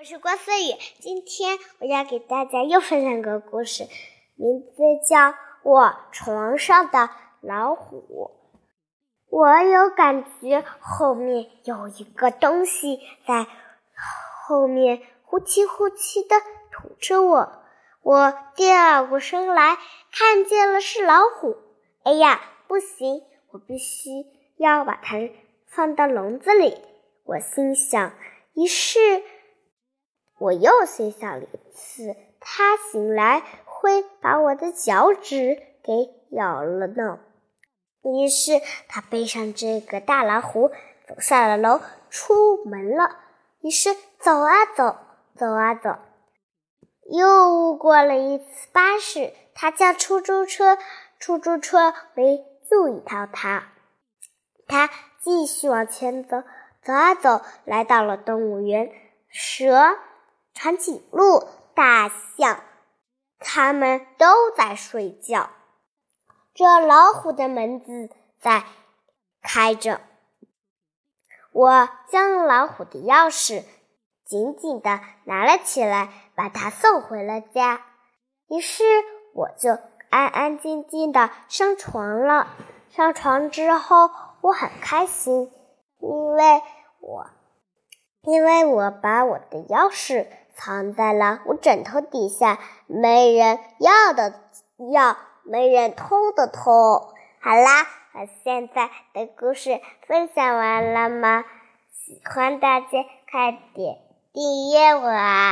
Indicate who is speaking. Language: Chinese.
Speaker 1: 我是郭思雨，今天我要给大家又分享个故事，名字叫《我床上的老虎》。我有感觉后面有一个东西在后面呼气呼气的吐着我。我第二过身来，看见了是老虎。哎呀，不行，我必须要把它放到笼子里。我心想，于是。我又心想了一次，他醒来会把我的脚趾给咬了呢。于是他背上这个大老虎，走下了楼，出门了。于是走啊走，走啊走，又过了一次巴士，他叫出租车，出租车没注意到他。他继续往前走，走啊走，来到了动物园，蛇。长颈鹿、大象，它们都在睡觉。这老虎的门子在开着。我将老虎的钥匙紧紧的拿了起来，把它送回了家。于是我就安安静静的上床了。上床之后，我很开心，因为我因为我把我的钥匙。藏在了我枕头底下，没人要的要，没人偷的偷。好啦，我现在的故事分享完了吗？喜欢大家快点订阅我啊！